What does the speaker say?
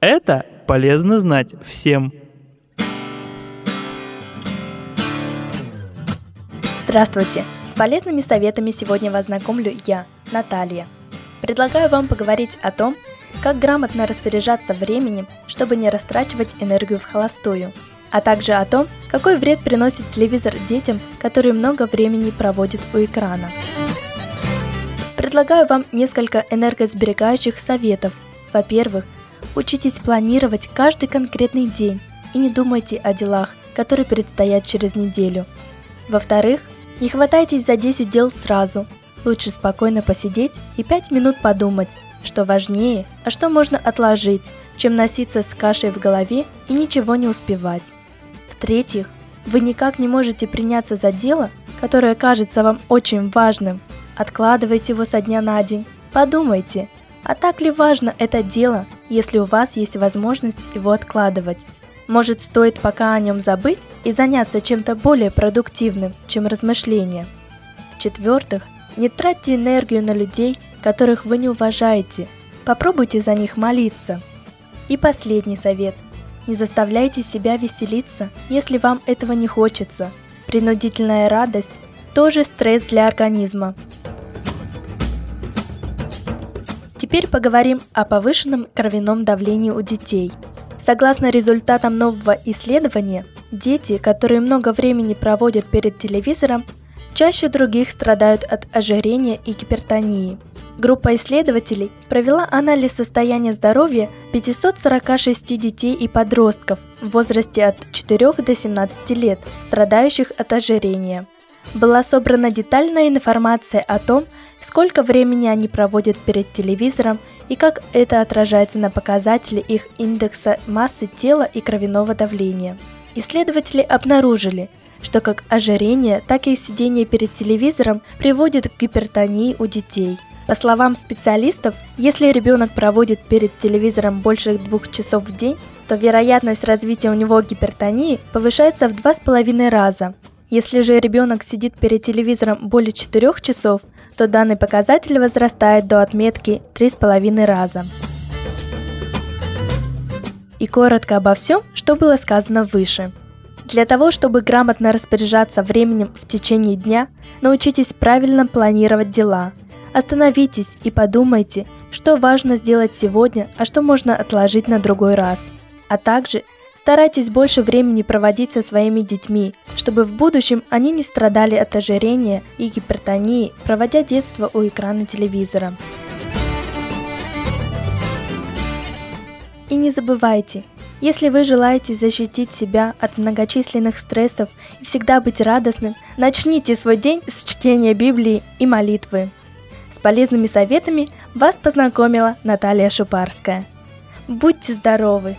Это полезно знать всем. Здравствуйте! С полезными советами сегодня вас знакомлю я, Наталья. Предлагаю вам поговорить о том, как грамотно распоряжаться временем, чтобы не растрачивать энергию в холостую, а также о том, какой вред приносит телевизор детям, которые много времени проводят у экрана. Предлагаю вам несколько энергосберегающих советов. Во-первых, учитесь планировать каждый конкретный день и не думайте о делах, которые предстоят через неделю. Во-вторых, не хватайтесь за 10 дел сразу. Лучше спокойно посидеть и 5 минут подумать, что важнее, а что можно отложить, чем носиться с кашей в голове и ничего не успевать. В-третьих, вы никак не можете приняться за дело, которое кажется вам очень важным. Откладывайте его со дня на день. Подумайте, а так ли важно это дело, если у вас есть возможность его откладывать? Может, стоит пока о нем забыть и заняться чем-то более продуктивным, чем размышления? В-четвертых, не тратьте энергию на людей, которых вы не уважаете. Попробуйте за них молиться. И последний совет. Не заставляйте себя веселиться, если вам этого не хочется. Принудительная радость – тоже стресс для организма. Теперь поговорим о повышенном кровяном давлении у детей. Согласно результатам нового исследования, дети, которые много времени проводят перед телевизором, чаще других страдают от ожирения и гипертонии – Группа исследователей провела анализ состояния здоровья 546 детей и подростков в возрасте от 4 до 17 лет, страдающих от ожирения. Была собрана детальная информация о том, сколько времени они проводят перед телевизором и как это отражается на показателе их индекса массы тела и кровяного давления. Исследователи обнаружили, что как ожирение, так и сидение перед телевизором приводит к гипертонии у детей – по словам специалистов, если ребенок проводит перед телевизором больше двух часов в день, то вероятность развития у него гипертонии повышается в два с половиной раза. Если же ребенок сидит перед телевизором более 4 часов, то данный показатель возрастает до отметки 3,5 раза. И коротко обо всем, что было сказано выше. Для того, чтобы грамотно распоряжаться временем в течение дня, научитесь правильно планировать дела – Остановитесь и подумайте, что важно сделать сегодня, а что можно отложить на другой раз. А также старайтесь больше времени проводить со своими детьми, чтобы в будущем они не страдали от ожирения и гипертонии, проводя детство у экрана телевизора. И не забывайте, если вы желаете защитить себя от многочисленных стрессов и всегда быть радостным, начните свой день с чтения Библии и молитвы полезными советами вас познакомила Наталья Шупарская. Будьте здоровы!